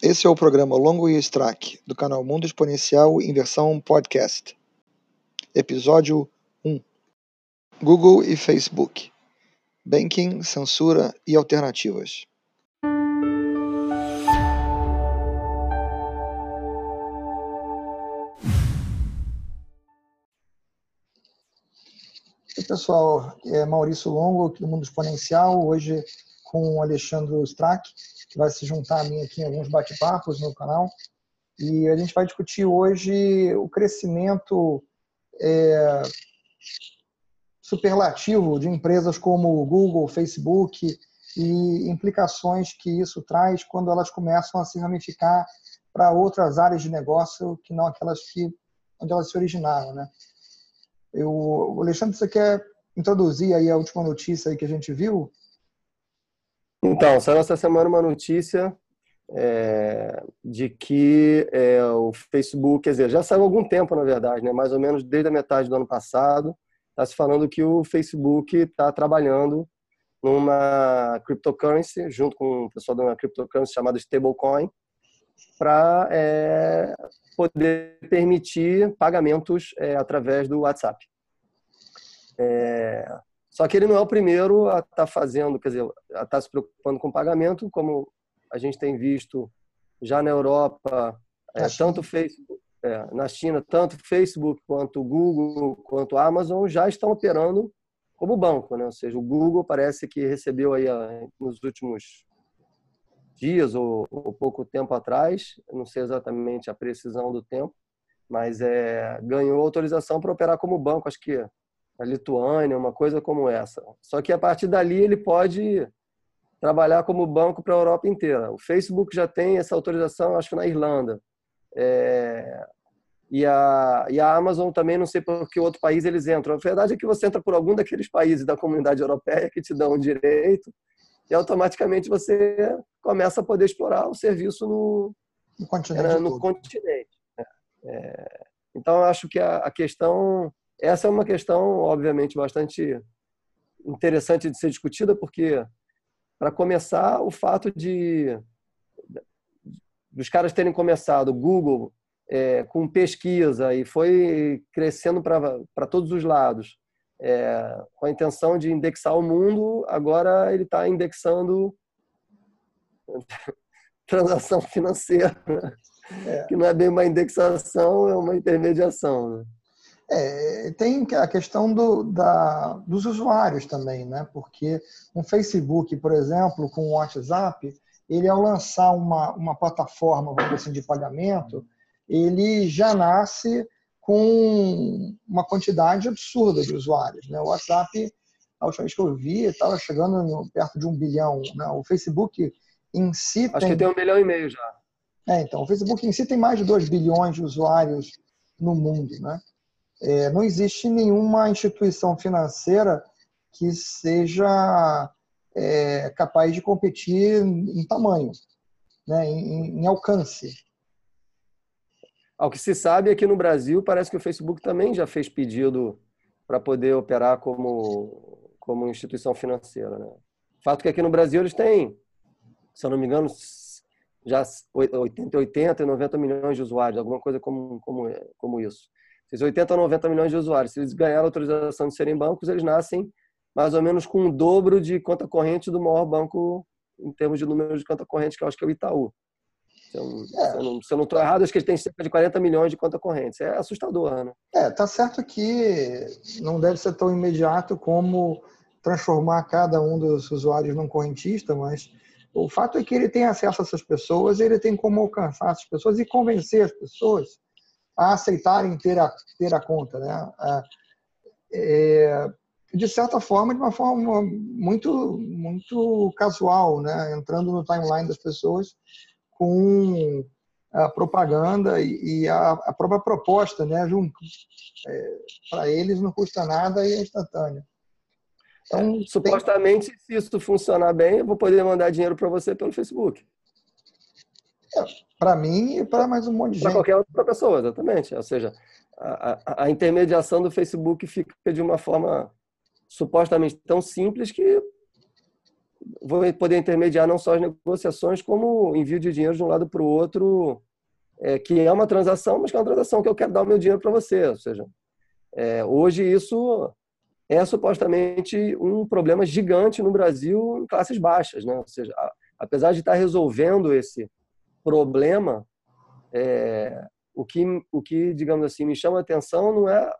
Esse é o programa Longo e Strack, do canal Mundo Exponencial em versão podcast. Episódio 1 Google e Facebook Banking, censura e alternativas. Oi, pessoal, é Maurício Longo, aqui do Mundo Exponencial, hoje com o Alexandre Strack que vai se juntar a mim aqui em alguns bate-papos no canal. E a gente vai discutir hoje o crescimento é, superlativo de empresas como Google, Facebook e implicações que isso traz quando elas começam a se ramificar para outras áreas de negócio que não aquelas que onde elas se originaram, né? Eu, Alexandre, você quer introduzir aí a última notícia aí que a gente viu? Então, saiu essa semana uma notícia é, de que é, o Facebook, quer dizer, já saiu há algum tempo, na verdade, né? mais ou menos desde a metade do ano passado, está se falando que o Facebook está trabalhando numa cryptocurrency, junto com o pessoal de uma cryptocurrency chamada stablecoin, para é, poder permitir pagamentos é, através do WhatsApp. É, só que ele não é o primeiro a estar tá fazendo, quer dizer, a estar tá se preocupando com pagamento, como a gente tem visto já na Europa, é, tanto Facebook, é, na China, tanto Facebook quanto Google quanto Amazon já estão operando como banco, né? Ou seja, o Google parece que recebeu aí nos últimos dias ou, ou pouco tempo atrás, não sei exatamente a precisão do tempo, mas é, ganhou autorização para operar como banco, acho que a Lituânia, uma coisa como essa. Só que a partir dali ele pode trabalhar como banco para a Europa inteira. O Facebook já tem essa autorização, acho que na Irlanda. É... E, a, e a Amazon também, não sei por que outro país eles entram. A verdade é que você entra por algum daqueles países da comunidade europeia que te dão o direito e automaticamente você começa a poder explorar o serviço no, no continente. É, no continente. É. é então, acho que a, a questão essa é uma questão, obviamente, bastante interessante de ser discutida, porque, para começar, o fato de dos caras terem começado Google é, com pesquisa e foi crescendo para todos os lados, é, com a intenção de indexar o mundo, agora ele está indexando transação financeira, é. que não é bem uma indexação, é uma intermediação. Né? É, tem a questão do, da, dos usuários também, né? Porque um Facebook, por exemplo, com o WhatsApp, ele ao lançar uma, uma plataforma, vamos assim, de pagamento, ele já nasce com uma quantidade absurda de usuários. Né? O WhatsApp, a última vez que eu vi, estava chegando no, perto de um bilhão. Né? O Facebook em si Acho tem... que tem um bilhão e meio já. É, então, o Facebook em si tem mais de 2 bilhões de usuários no mundo, né? É, não existe nenhuma instituição financeira que seja é, capaz de competir em tamanho, né, em, em alcance. Ao que se sabe aqui no Brasil, parece que o Facebook também já fez pedido para poder operar como, como instituição financeira. Né? Fato que aqui no Brasil eles têm, se eu não me engano, já 80, 80 e 90 milhões de usuários, alguma coisa como, como, como isso esses 80 ou 90 milhões de usuários, se eles ganharam autorização de serem bancos, eles nascem mais ou menos com o dobro de conta corrente do maior banco em termos de número de conta corrente, que eu acho que é o Itaú. Eu, é. se eu não estou errado, acho que eles têm cerca de 40 milhões de conta corrente. É assustador, né? É, tá certo que não deve ser tão imediato como transformar cada um dos usuários num correntista, mas o fato é que ele tem acesso a essas pessoas, ele tem como alcançar essas pessoas e convencer as pessoas a aceitarem ter a, ter a conta. Né? É, de certa forma, de uma forma muito, muito casual, né? entrando no timeline das pessoas com a propaganda e, a, a, própria proposta né? junto. É, Para eles não custa nada e é instantâneo. Então, é, supostamente, tem... se isso funcionar bem, eu vou poder mandar dinheiro para você pelo Facebook. É, para mim e para mais um monte de pra gente. Para qualquer outra pessoa, exatamente. Ou seja, a, a, a, intermediação do Facebook fica de uma forma supostamente tão simples que vou poder intermediar não só as negociações, como envio de dinheiro de um lado para o outro, é, que é uma transação, mas que é uma transação que eu quero dar o meu dinheiro para você. Ou seja, é, hoje isso é supostamente um problema gigante no Brasil em classes baixas. Né? Ou seja, a, apesar de estar resolvendo esse problema, é, o, que, o que, digamos assim, me chama a atenção não é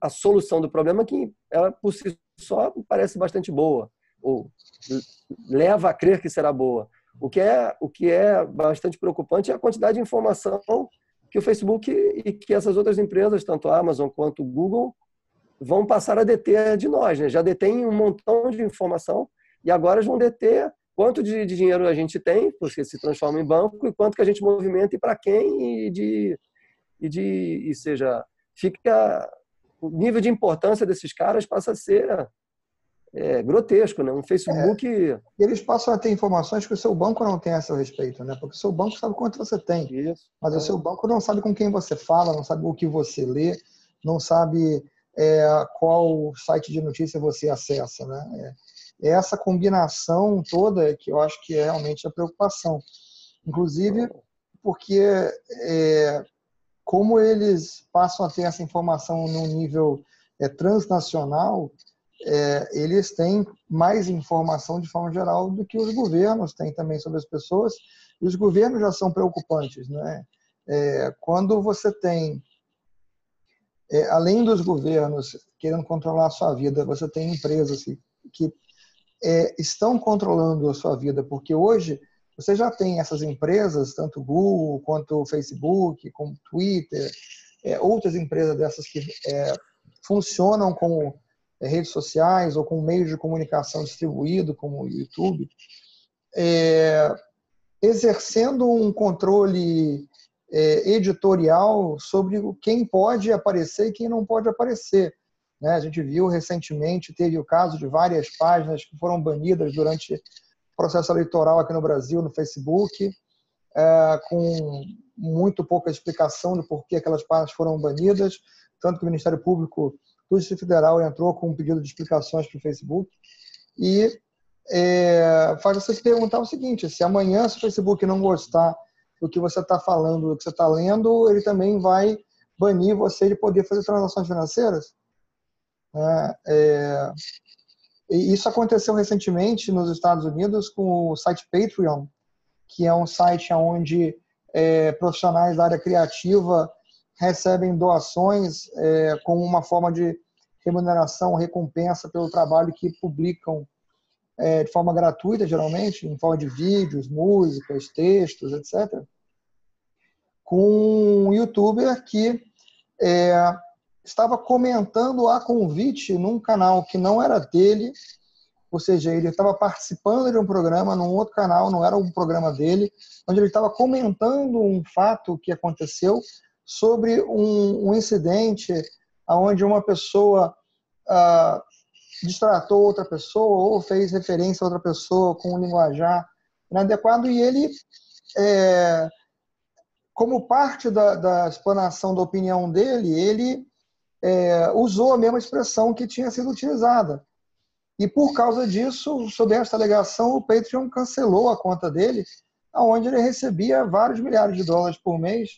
a solução do problema, que ela por si só parece bastante boa ou leva a crer que será boa. O que é, o que é bastante preocupante é a quantidade de informação que o Facebook e que essas outras empresas, tanto a Amazon quanto o Google, vão passar a deter de nós. Né? Já detêm um montão de informação e agora vão deter quanto de, de, dinheiro a gente tem, porque se transforma em banco, e quanto que a gente movimenta e para quem, e de, e de e seja, fica o nível de importância desses caras passa a ser é, grotesco, né? Um Facebook. É, eles passam a ter informações que o seu banco não tem a seu respeito, né? Porque o seu banco sabe quanto você tem. Isso. Mas é. o seu banco não sabe com quem você fala, não sabe o que você lê, não sabe é, qual site de notícia você acessa, né? É, é essa combinação toda que eu acho que é realmente a preocupação. Inclusive, porque é, como eles passam a ter essa informação num nível é, transnacional, é, eles têm mais informação de forma geral do que os governos têm também sobre as pessoas, e os governos já são preocupantes. Né? É, quando você tem, é, além dos governos querendo controlar a sua vida, você tem empresas que, que é, estão controlando a sua vida, porque hoje você já tem essas empresas, tanto Google, quanto Facebook, como Twitter, é, outras empresas dessas que é, funcionam como é, redes sociais ou com meios de comunicação distribuído, como o YouTube, é, exercendo um controle é, editorial sobre quem pode aparecer e quem não pode aparecer. Né? A gente viu recentemente, teve o caso de várias páginas que foram banidas durante o processo eleitoral aqui no Brasil, no Facebook, é, com muito pouca explicação do porquê aquelas páginas foram banidas, tanto que o Ministério Público o Distrito Federal entrou com um pedido de explicações para o Facebook e é, faz você se perguntar o seguinte: se amanhã se o Facebook não gostar do que você está falando, do que você está lendo, ele também vai banir você de poder fazer transações financeiras? É, é, isso aconteceu recentemente nos Estados Unidos com o site Patreon, que é um site onde é, profissionais da área criativa recebem doações é, como uma forma de remuneração, recompensa pelo trabalho que publicam é, de forma gratuita, geralmente, em forma de vídeos, músicas, textos, etc. Com um youtuber que é, estava comentando a convite num canal que não era dele, ou seja, ele estava participando de um programa num outro canal, não era um programa dele, onde ele estava comentando um fato que aconteceu sobre um, um incidente onde uma pessoa ah, distratou outra pessoa ou fez referência a outra pessoa com um linguajar inadequado e ele, é, como parte da, da, explanação da opinião dele, ele é, usou a mesma expressão que tinha sido utilizada. E por causa disso, sob esta alegação, o Patreon cancelou a conta dele, onde ele recebia vários milhares de dólares por mês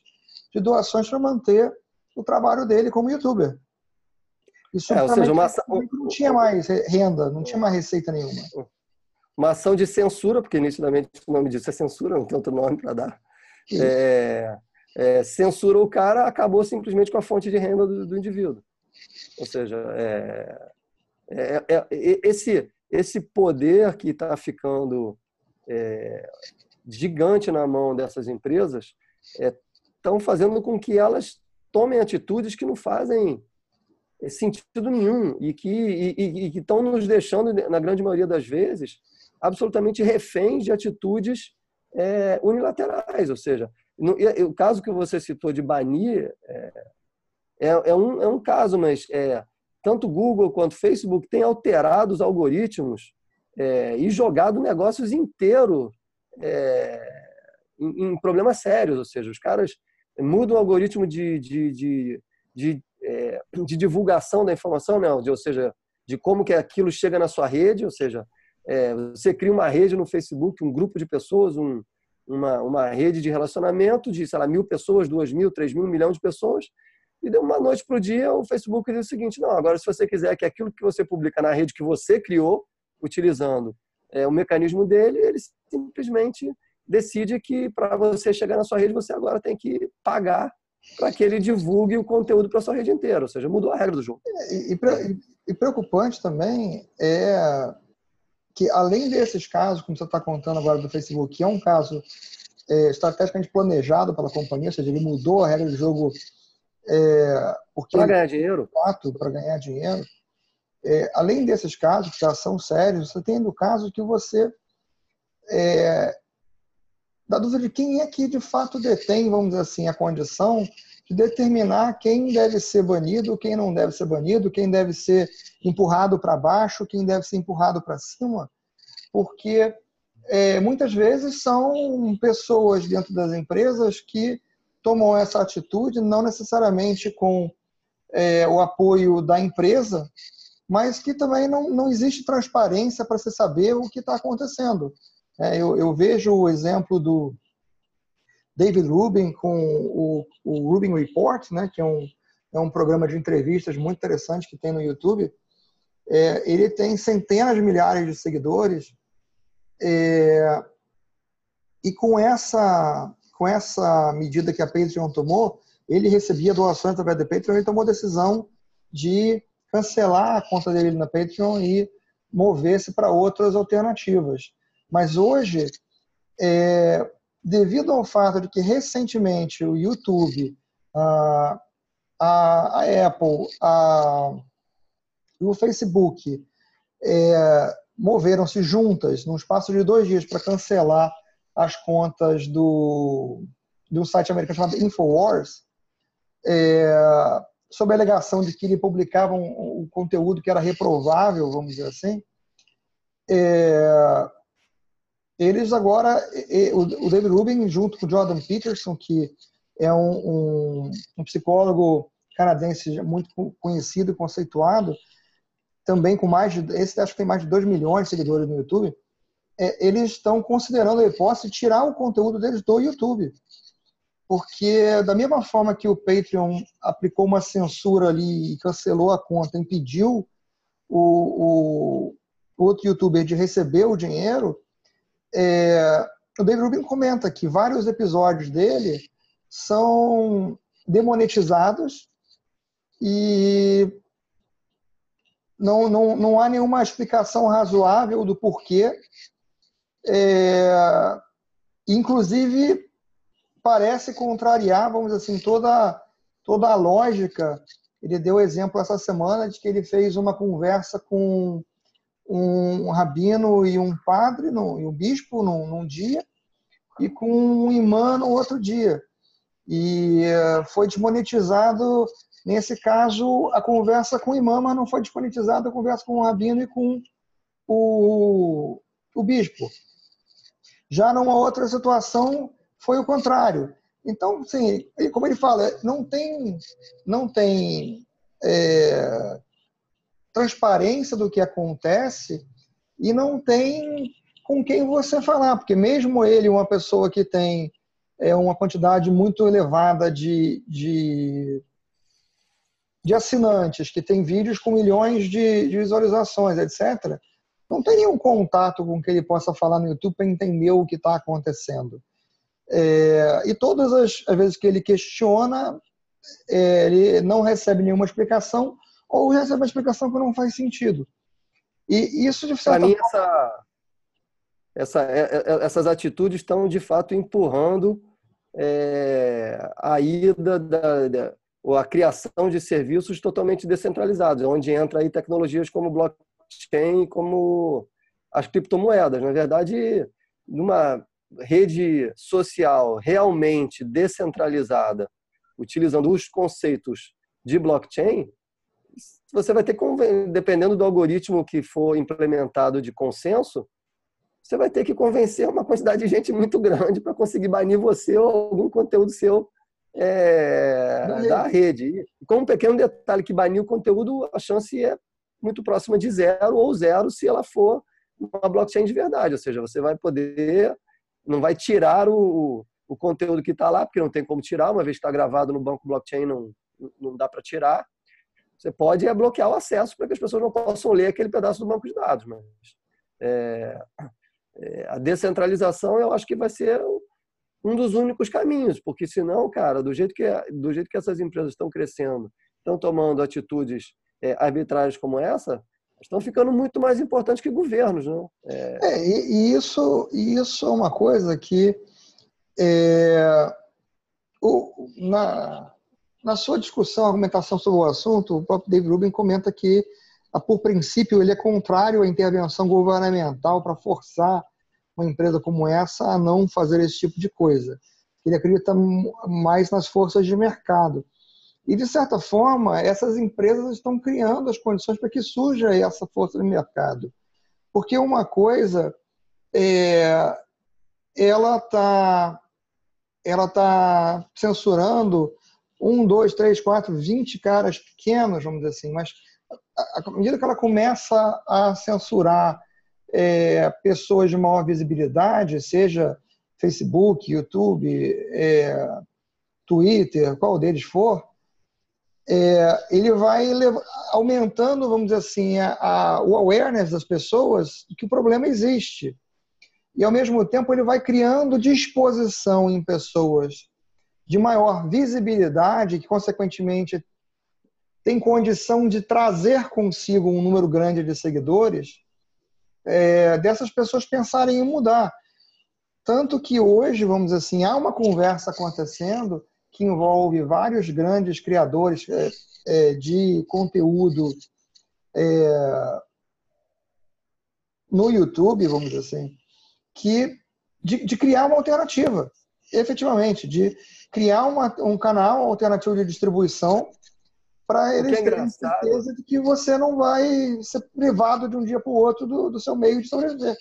de doações para manter o trabalho dele como youtuber. Isso é, ou seja, uma ação... não tinha mais renda, não tinha mais receita nenhuma. Uma ação de censura, porque nitidamente o nome disso é censura, não tem outro nome para dar. É, é, censura o cara, acabou simplesmente com a fonte de renda do, do indivíduo. Ou seja, é, é, é, é esse, esse poder que está ficando gigante na mão dessas empresas é estão fazendo com que elas tomem atitudes que não fazem sentido nenhum e que estão nos deixando, na grande maioria das vezes, absolutamente reféns de atitudes é, unilaterais. Ou seja, o caso que você citou de banir é, é, é um, é um caso, mas é, tanto Google quanto Facebook têm alterado os algoritmos é, e jogado negócios inteiros é, em, em problemas sérios. Ou seja, os caras muda o algoritmo de, de, de, de, é, de divulgação da informação, né? ou seja, de como que aquilo chega na sua rede, ou seja, É, você cria uma rede no Facebook, um grupo de pessoas, um, uma, uma rede de relacionamento de, sei lá, mil pessoas, duas mil, três mil, um milhão de pessoas, e de uma noite para o dia o Facebook diz o seguinte: não, agora se você quiser que aquilo que você publica na rede que você criou, utilizando é, o mecanismo dele, ele simplesmente decide que para você chegar na sua rede, você agora tem que pagar para que ele divulgue o conteúdo para a sua rede inteira. Ou seja, mudou a regra do jogo. E, e, e preocupante também é que, além desses casos, como você está contando agora do Facebook, que é um caso é, estrategicamente planejado pela companhia, ou seja, ele mudou a regra do jogo é, para ganhar dinheiro. Para ganhar dinheiro. É, além desses casos, que já são sérios, você tem do caso que você é, dá dúvida de quem é que de fato detém, vamos dizer assim, a condição de determinar quem deve ser banido, quem não deve ser banido, quem deve ser empurrado para baixo, quem deve ser empurrado para cima, porque é, muitas vezes são pessoas dentro das empresas que tomam essa atitude, não necessariamente com é, o apoio da empresa, mas que também não, não existe transparência para se saber o que está acontecendo. É, eu, eu, vejo o exemplo do David Rubin com o, o Rubin Report, né, que é um, é um programa de entrevistas muito interessante que tem no YouTube. É, ele tem centenas de milhares de seguidores é, e com essa com essa medida que a Patreon tomou, ele recebia doações através da Patreon e tomou a decisão de cancelar a conta dele na Patreon e mover-se para outras alternativas. Mas hoje, é, devido ao fato de que recentemente o YouTube, a, a, a Apple a, e o Facebook é, moveram-se juntas num espaço de dois dias para cancelar as contas do, do site americano chamado Infowars, é, sob a alegação de que ele publicava um, um conteúdo que era reprovável, vamos dizer assim, é, eles agora, o David Rubin, junto com o Jordan Peterson, que é um, um, um psicólogo canadense muito conhecido e conceituado, também com mais de, esse acho que tem mais de 2 milhões de seguidores no YouTube, é, eles estão considerando a hipótese de tirar o conteúdo deles do YouTube. Porque da mesma forma que o Patreon aplicou uma censura ali e cancelou a conta, impediu o, o outro youtuber de receber o dinheiro, é, o David Rubin comenta que vários episódios dele são demonetizados e não, não, não há nenhuma explicação razoável do porquê. É, inclusive, parece contrariar, vamos dizer assim, toda, toda a lógica. Ele deu exemplo essa semana de que ele fez uma conversa com um rabino e um padre, no, e um bispo num, num dia, e com um imã no outro dia. E eh, foi desmonetizado, nesse caso, a conversa com o imã, mas não foi desmonetizada a conversa com o rabino e com o, o bispo. Já numa outra situação, foi o contrário. Então, sim, como ele fala, não tem, não tem é, transparência do que acontece e não tem com quem você falar, porque mesmo ele, uma pessoa que tem é, uma quantidade muito elevada de, de, de assinantes, que tem vídeos com milhões de, de visualizações, etc., não tem nenhum contato com que ele possa falar no YouTube para entender o que está acontecendo. É, e todas as, as, vezes que ele questiona, é, ele não recebe nenhuma explicação ou recebe uma explicação que não faz sentido. E isso, de certa mim, essa, essa, é, é, essas atitudes estão, de fato, empurrando é, a ida da, da, ou a criação de serviços totalmente descentralizados, onde entra aí tecnologias como blockchain, como as criptomoedas. Na verdade, numa rede social realmente descentralizada, utilizando os conceitos de blockchain, você vai ter, dependendo do algoritmo que for implementado de consenso, você vai ter que convencer uma quantidade de gente muito grande para conseguir banir você ou algum conteúdo seu é, da rede. E com um pequeno detalhe que banir o conteúdo, a chance é muito próxima de zero ou zero se ela for uma blockchain de verdade, ou seja, você vai poder, não vai tirar o, o conteúdo que está lá, porque não tem como tirar, uma vez que está gravado no banco blockchain, não, não dá para tirar. Você pode bloquear o acesso para que as pessoas não possam ler aquele pedaço do banco de dados, mas é, é, a descentralização eu acho que vai ser um dos únicos caminhos, porque senão, cara, do jeito que, do jeito que essas empresas estão crescendo, estão tomando atitudes é, arbitrárias como essa, estão ficando muito mais importantes que governos, né? É, e, isso, isso é uma coisa que é, o, na, na sua discussão, argumentação sobre o assunto, o próprio David Rubin comenta que, por princípio, ele é contrário à intervenção governamental para forçar uma empresa como essa a não fazer esse tipo de coisa. Ele acredita mais nas forças de mercado. E, de certa forma, essas empresas estão criando as condições para que surja essa força de mercado. Porque uma coisa é, ela está ela tá censurando um, dois, três, quatro, vinte caras pequenos, vamos dizer assim, mas à medida que ela começa a censurar é, pessoas de maior visibilidade, seja Facebook, YouTube, é, Twitter, qual deles for, é, ele vai aumentando, vamos dizer assim, a, a, o awareness das pessoas de que o problema existe. E, ao mesmo tempo, ele vai criando disposição em pessoas de maior visibilidade, que, consequentemente, tem condição de trazer consigo um número grande de seguidores, é, dessas pessoas pensarem em mudar. Tanto que hoje, vamos dizer assim, há uma conversa acontecendo que envolve vários grandes criadores é, é, de conteúdo é, no YouTube, vamos dizer assim, que de, de, criar uma alternativa, efetivamente, de criar uma, um canal alternativo de distribuição para eles é terem certeza de que você não vai ser privado de um dia para o outro do, do seu meio de sobreviver.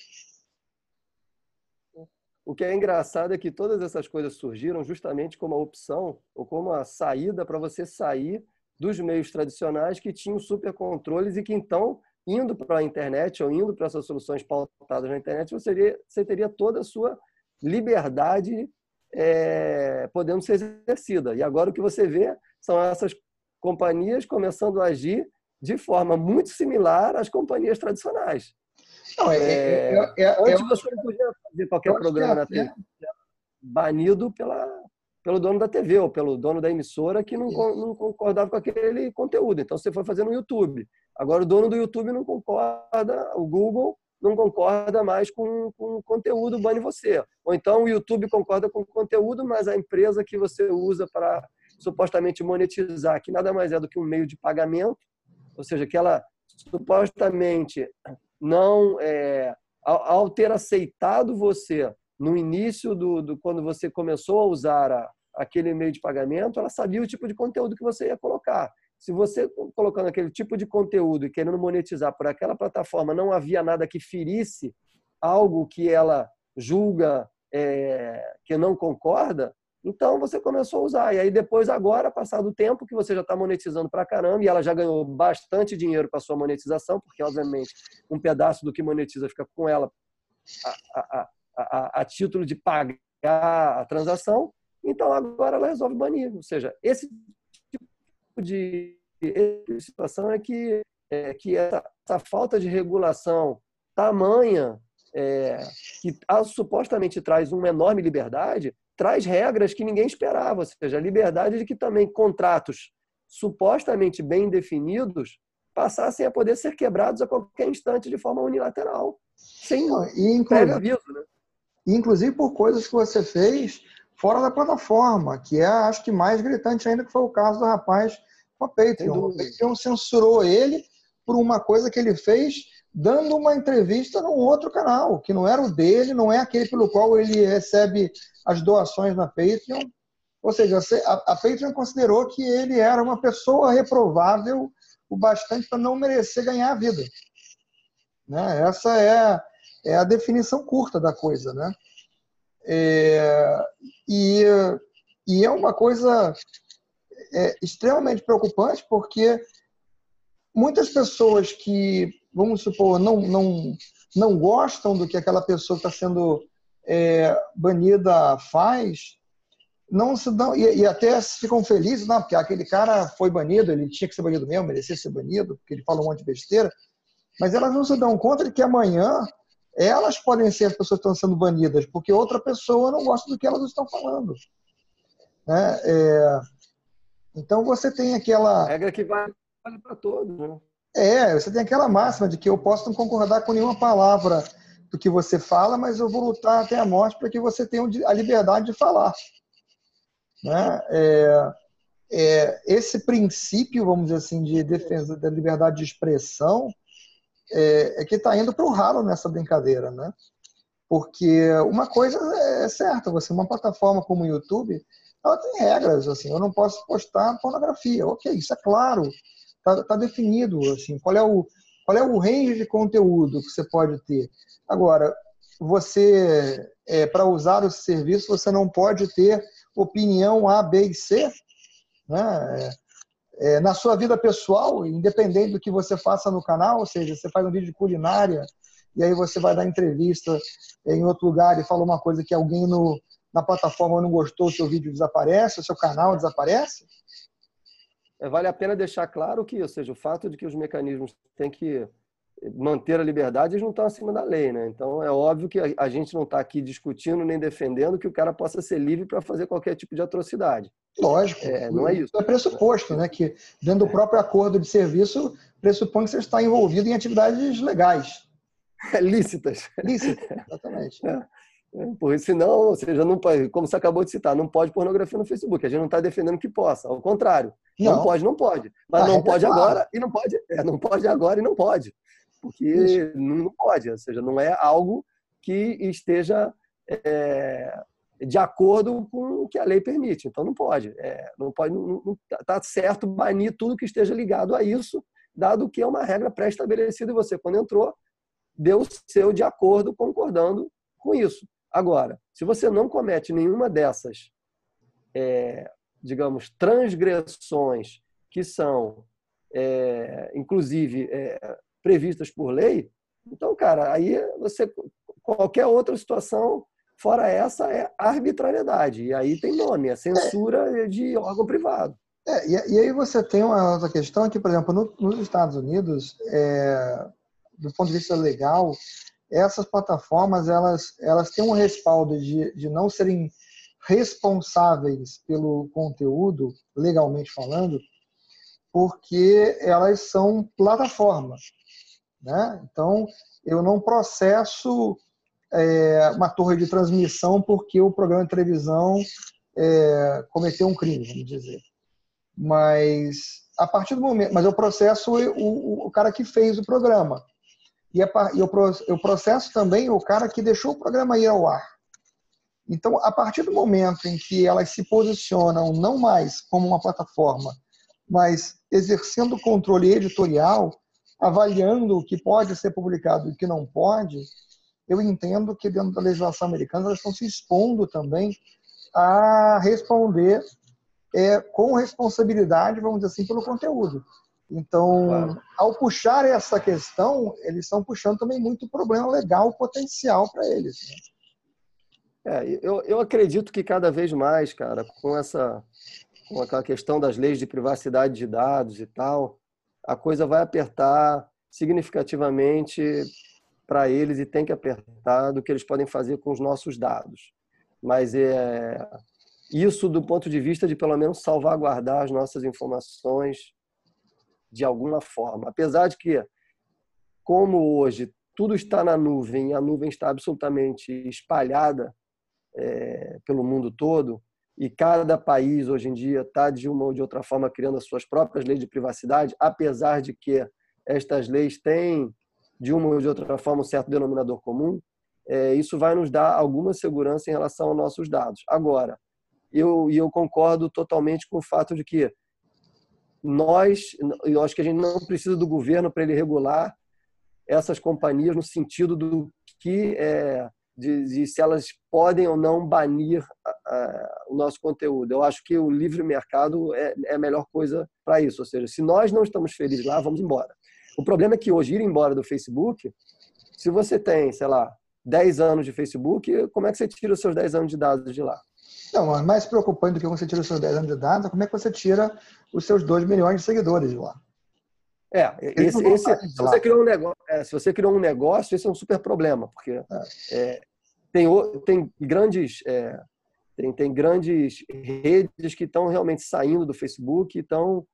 O que é engraçado é que todas essas coisas surgiram justamente como a opção ou como a saída para você sair dos meios tradicionais que tinham supercontroles e que então, indo para a internet ou indo para essas soluções pautadas na internet, você teria, você teria toda a sua liberdade é, podendo ser exercida. E agora o que você vê são essas companhias começando a agir de forma muito similar às companhias tradicionais. Não, é, é, é, é antes você não podia fazer qualquer programa na TV banido pela, pelo dono da TV ou pelo dono da emissora que não, não concordava com aquele conteúdo. Então você foi fazer no YouTube. Agora o dono do YouTube não concorda, o Google não concorda mais com, com o conteúdo, bane você. Ou então o YouTube concorda com o conteúdo, mas a empresa que você usa para supostamente monetizar, que nada mais é do que um meio de pagamento, ou seja, que ela supostamente não, é, ao, ter aceitado você no início do, do quando você começou a usar a, aquele meio de pagamento, ela sabia o tipo de conteúdo que você ia colocar. Se você colocando aquele tipo de conteúdo e querendo monetizar por aquela plataforma, não havia nada que ferisse algo que ela julga é, que não concorda, então você começou a usar. E aí depois, agora, passado o tempo que você já está monetizando para caramba, e ela já ganhou bastante dinheiro para sua monetização, porque obviamente um pedaço do que monetiza fica com ela a, a, a, a título de pagar a transação. Então agora ela resolve banir. Ou seja, esse de situação é que, é, que essa, essa falta de regulação tamanha é, que a, supostamente traz uma enorme liberdade, traz regras que ninguém esperava, ou seja, a liberdade de que também contratos supostamente bem definidos passassem a poder ser quebrados a qualquer instante de forma unilateral, sem e, prévio aviso. Né? Inclusive por coisas que você fez fora da plataforma, que é, acho que mais gritante ainda, que foi o caso do rapaz com a Patreon. O Patreon censurou ele por uma coisa que ele fez dando uma entrevista num outro canal, que não era o dele, não é aquele pelo qual ele recebe as doações na Patreon. Ou seja, a, Patreon considerou que ele era uma pessoa reprovável o bastante para não merecer ganhar a vida. Né? Essa é, é a definição curta da coisa. Né? É, e, e é uma coisa é, extremamente preocupante porque muitas pessoas que, vamos supor, não, não, não gostam do que aquela pessoa que está sendo é, banida faz, não se dão, e, e, até ficam felizes, não, porque aquele cara foi banido, ele tinha que ser banido mesmo, merecia ser banido, porque ele fala um monte de besteira, mas elas não se dão conta de que amanhã elas podem ser as pessoas que estão sendo banidas, porque outra pessoa não gosta do que elas estão falando. Né? É, então você tem aquela. A regra que vale, vale para todos. Né? É, você tem aquela máxima de que eu posso não concordar com nenhuma palavra do que você fala, mas eu vou lutar até a morte para que você tenha a liberdade de falar. Né? É, é, esse princípio, vamos dizer assim, de defesa da liberdade de expressão é, é que está indo para o ralo nessa brincadeira, né? Porque uma coisa é certa, você uma plataforma como o YouTube, ela tem regras, assim, eu não posso postar pornografia, ok, isso é claro, está tá definido, assim, qual é o qual é o range de conteúdo que você pode ter. Agora, você é, para usar o serviço você não pode ter opinião A, B e C, né? É, é, na sua vida pessoal, independente do que você faça no canal, ou seja, você faz um vídeo de culinária e aí você vai dar entrevista em outro lugar e fala uma coisa que alguém no, na plataforma não gostou, o seu vídeo desaparece, o seu canal desaparece? É, vale a pena deixar claro que, ou seja, o fato de que os mecanismos têm que manter a liberdade, eles não estão acima da lei, né? Então é óbvio que a gente não está aqui discutindo nem defendendo que o cara possa ser livre para fazer qualquer tipo de atrocidade. Lógico. É, não é isso. É pressuposto, né? Que dentro do próprio acordo de serviço pressupõe que você está envolvido em atividades legais. Lícitas. Lícitas, exatamente. É. Porque senão, ou seja, não pode, como você acabou de citar, não pode pornografia no Facebook. A gente não está defendendo que possa, ao contrário. Não, não pode, não pode. Mas ah, não é pode claro. agora e não pode. É, não pode agora e não pode porque não pode, ou seja, não é algo que esteja é, de acordo com o que a lei permite. Então não pode, é, não pode, não está certo banir tudo que esteja ligado a isso, dado que é uma regra pré-estabelecida e você quando entrou deu o seu de acordo concordando com isso. Agora, se você não comete nenhuma dessas, é, digamos, transgressões que são, é, inclusive, é, previstas por lei, então, cara, aí você qualquer outra situação fora essa é arbitrariedade. E aí tem nome, é censura de órgão privado. É, e, e, aí você tem uma outra questão que, por exemplo, no, nos Estados Unidos, é, do ponto de vista legal, essas plataformas elas, elas têm um respaldo de, de não serem responsáveis pelo conteúdo, legalmente falando, porque elas são plataformas. Né? Então, eu não processo é, uma torre de transmissão porque o programa de televisão é, cometeu um crime, vamos dizer. Mas a partir do momento, mas eu processo o, o, o cara que fez o programa e eu, eu processo também o cara que deixou o programa ir ao ar. Então, a partir do momento em que elas se posicionam não mais como uma plataforma, mas exercendo controle editorial, avaliando o que pode ser publicado e o que não pode, eu entendo que dentro da legislação americana elas estão se expondo também a responder é, com responsabilidade, vamos dizer assim, pelo conteúdo. Então, claro. ao puxar essa questão, eles estão puxando também muito problema legal potencial para eles. Né? É, eu, eu acredito que cada vez mais, cara, com essa com aquela questão das leis de privacidade de dados e tal, a coisa vai apertar significativamente para eles e tem que apertar do que eles podem fazer com os nossos dados. Mas é isso do ponto de vista de pelo menos salvaguardar as nossas informações de alguma forma. Apesar de que, como hoje tudo está na nuvem a nuvem está absolutamente espalhada é, pelo mundo todo, e cada país hoje em dia está de uma ou de outra forma criando as suas próprias leis de privacidade, apesar de que estas leis têm de uma ou de outra forma um certo denominador comum, é, isso vai nos dar alguma segurança em relação aos nossos dados. Agora, eu, eu concordo totalmente com o fato de que nós, eu acho que a gente não precisa do governo para ele regular essas companhias no sentido do que é, de, de, se elas podem ou não banir o nosso conteúdo. Eu acho que o livre mercado é, é a melhor coisa para isso. Ou seja, se nós não estamos felizes lá, vamos embora. O problema é que hoje ir embora do Facebook Se você tem, sei lá, 10 anos de Facebook, como é que você tira os seus 10 anos de dados de lá? Não, mais preocupante do que você tira os seus 10 anos de dados é como é que você tira os seus 2 milhões de seguidores de lá. É, esse, esse, se, você criou um negócio, é, se você criou um negócio, esse é um super problema, porque é. É, tem, tem grandes é, tem, tem grandes redes que estão realmente saindo do Facebook, então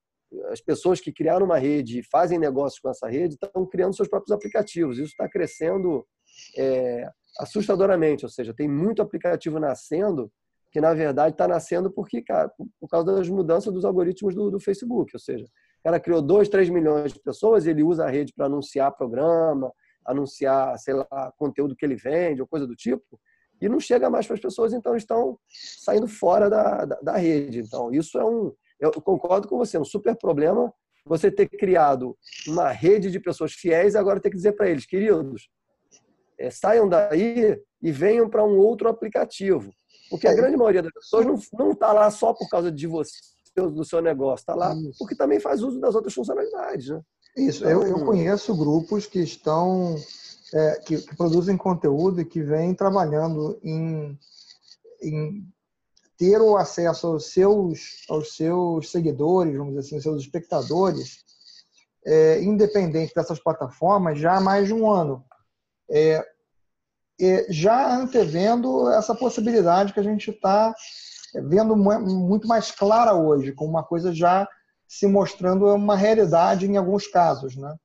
as pessoas que criaram uma rede e fazem negócios com essa rede estão criando seus próprios aplicativos. Isso está crescendo é, assustadoramente, ou seja, tem muito aplicativo nascendo que na verdade está nascendo porque, cara, por causa das mudanças dos algoritmos do, do Facebook, ou seja, o cara criou 2, 3 milhões de pessoas ele usa a rede para anunciar programa, anunciar, sei lá, conteúdo que ele vende ou coisa do tipo, e não chega mais para as pessoas, então estão saindo fora da, da, da, rede. Então, isso é um, eu concordo com você, é um super problema você ter criado uma rede de pessoas fiéis e agora ter que dizer para eles, queridos, é, saiam daí e venham para um outro aplicativo. Porque a é. grande maioria das pessoas não está lá só por causa de você, do seu negócio, está lá Isso. porque também faz uso das outras funcionalidades. Né? Isso, então, eu, eu conheço grupos que estão é, que, que, produzem conteúdo e que vêm trabalhando em, em ter o acesso aos seus, aos seus seguidores, vamos dizer assim, seus espectadores, é, independente dessas plataformas, já há mais de um ano. É, é, já antevendo essa possibilidade que a gente está vendo muito mais clara hoje, com uma coisa já se mostrando uma realidade em alguns casos. Né?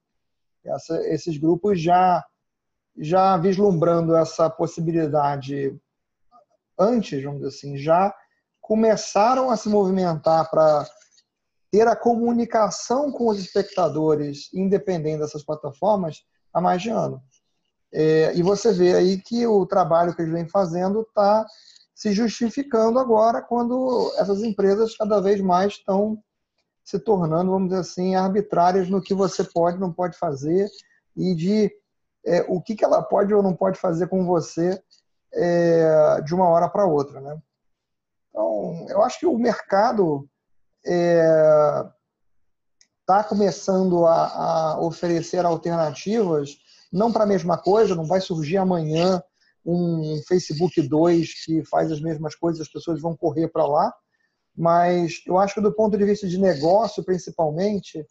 Essa, esses grupos já, já vislumbrando essa possibilidade antes, vamos dizer assim, já começaram a se movimentar para ter a comunicação com os espectadores, independente dessas plataformas, há mais de ano. É, e você vê aí que o trabalho que eles vêm fazendo está se justificando agora quando essas empresas cada vez mais estão se tornando, vamos dizer assim, arbitrárias no que você pode não pode fazer e de é, o que, que ela pode ou não pode fazer com você é, de uma hora para outra. Né? Então, eu acho que o mercado está é, começando a, a oferecer alternativas não para a mesma coisa, não vai surgir amanhã um Facebook 2 que faz as mesmas coisas, as pessoas vão correr para lá, mas eu acho que do ponto de vista de negócio, principalmente,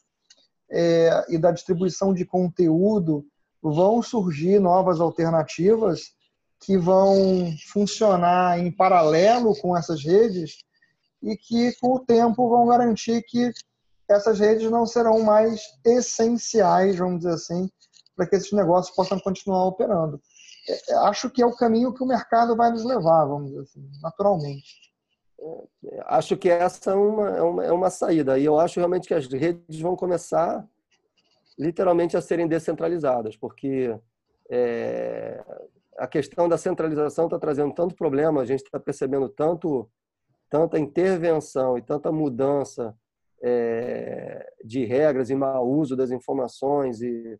é, e da distribuição de conteúdo, vão surgir novas alternativas que vão funcionar em paralelo com essas redes e que, com o tempo, vão garantir que essas redes não serão mais essenciais, vamos dizer assim, para que esses negócios possam continuar operando. É, é, acho que é o caminho que o mercado vai nos levar, vamos dizer assim, naturalmente. É, acho que essa é uma, é uma, é uma saída. E eu acho realmente que as redes vão começar literalmente a serem descentralizadas, porque é, a questão da centralização está trazendo tanto problema, a gente está percebendo tanto tanta intervenção e tanta mudança é, de regras e mau uso das informações e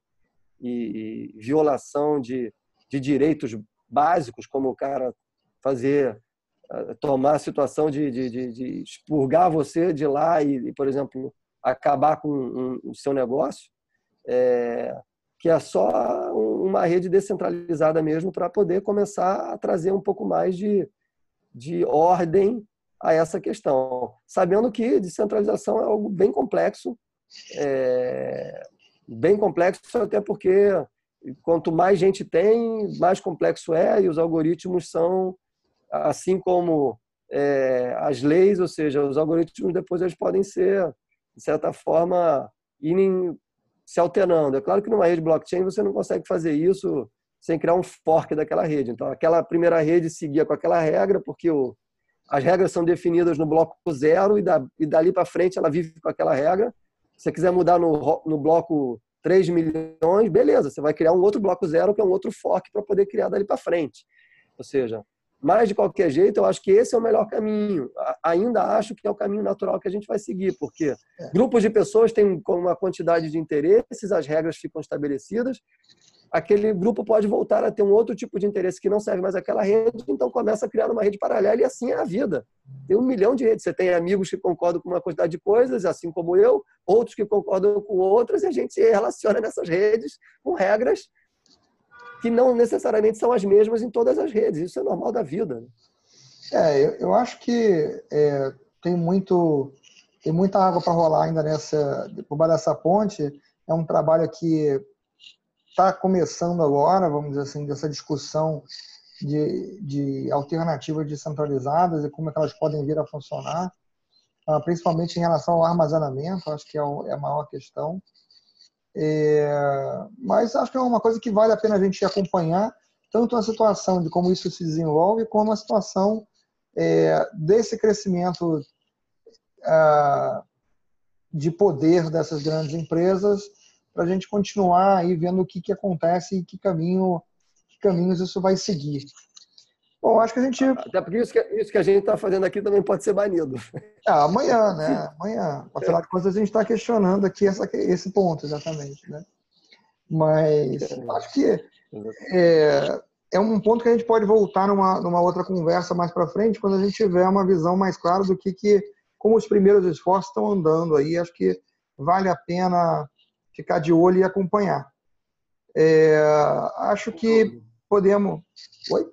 e, violação de, de direitos básicos, como o cara fazer tomar a situação de, de, de, de, expurgar você de lá e, por exemplo, acabar com o um, um seu negócio, é, que é só uma rede descentralizada mesmo para poder começar a trazer um pouco mais de, de ordem a essa questão, sabendo que descentralização é algo bem complexo, é, bem complexo, até porque quanto mais gente tem, mais complexo é, e os algoritmos são, assim como é, as leis, ou seja, os algoritmos depois eles podem ser, de certa forma, irem se alternando. É claro que numa rede blockchain você não consegue fazer isso sem criar um fork daquela rede. Então, aquela primeira rede seguia com aquela regra, porque o, as regras são definidas no bloco zero e, da, e dali para frente ela vive com aquela regra. Se você quiser mudar no, no bloco 3 milhões, beleza, você vai criar um outro bloco zero, que é um outro fork para poder criar dali para frente. Ou seja, mas de qualquer jeito, eu acho que esse é o melhor caminho. Ainda acho que é o caminho natural que a gente vai seguir, porque é. grupos de pessoas têm uma quantidade de interesses, as regras ficam estabelecidas, aquele grupo pode voltar a ter um outro tipo de interesse que não serve mais aquela rede, então começa a criar uma rede paralela e assim é a vida. Tem um milhão de redes. Você tem amigos que concordam com uma quantidade de coisas, assim como eu, outros que concordam com outras, e a gente se relaciona nessas redes com regras que não necessariamente são as mesmas em todas as redes. Isso é normal da vida. É, eu, eu acho que é, tem muito tem muita água para rolar ainda nessa por dessa ponte. É um trabalho que está começando agora, vamos dizer assim, dessa discussão de, de alternativas descentralizadas e como é elas podem vir a funcionar, ah, principalmente em relação ao armazenamento, acho que é, é a maior questão. É, mas acho que é uma coisa que vale a pena a gente acompanhar, tanto a situação de como isso se desenvolve, como a situação é, desse crescimento ah, de poder dessas grandes empresas para a gente continuar aí vendo o que, que acontece e que caminho que caminhos isso vai seguir. Bom, acho que a gente. Até porque isso que, isso que a gente está fazendo aqui também pode ser banido. Ah, amanhã, né? Amanhã. Afinal de contas, a gente está questionando aqui essa, esse ponto, exatamente. Né? Mas acho que é, é um ponto que a gente pode voltar numa, numa outra conversa mais para frente, quando a gente tiver uma visão mais clara do que, que como os primeiros esforços estão andando aí. Acho que vale a pena ficar de olho e acompanhar. É, acho que podemos. Oi?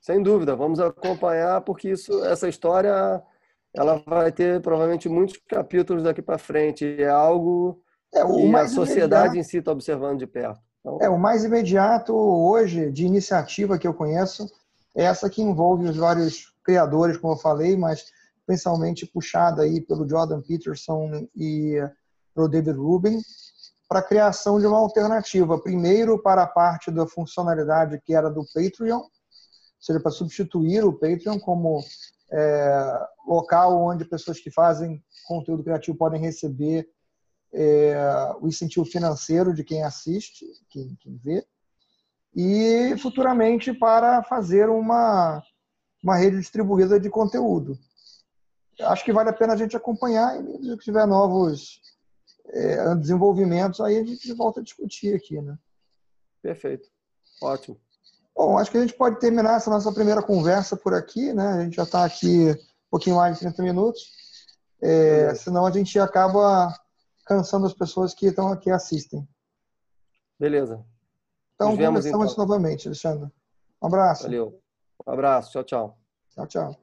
Sem dúvida, vamos acompanhar porque isso, essa história, ela vai ter provavelmente muitos capítulos daqui para frente. É algo é, que a sociedade em si está observando de perto. Então... É o mais imediato hoje de iniciativa que eu conheço é essa que envolve os vários criadores, como eu falei, mas principalmente puxada aí pelo Jordan Peterson e pelo David Rubin, para a criação de uma alternativa. Primeiro, para a parte da funcionalidade que era do Patreon, ou seja, para substituir o Patreon como é, local onde pessoas que fazem conteúdo criativo podem receber é, o incentivo financeiro de quem assiste, quem, quem vê, e futuramente para fazer uma, uma rede distribuída de conteúdo. Acho que vale a pena a gente acompanhar e se tiver novos é, desenvolvimentos, aí a gente volta a discutir aqui, né? Perfeito. Ótimo. Bom, acho que a gente pode terminar essa nossa primeira conversa por aqui, né? A gente já está aqui um pouquinho mais de 30 minutos. É, senão a gente acaba cansando as pessoas que estão aqui e assistem. Beleza. Então, conversamos então. novamente, Alexandre. Um abraço. Valeu. Um abraço. Tchau, tchau. Tchau, tchau.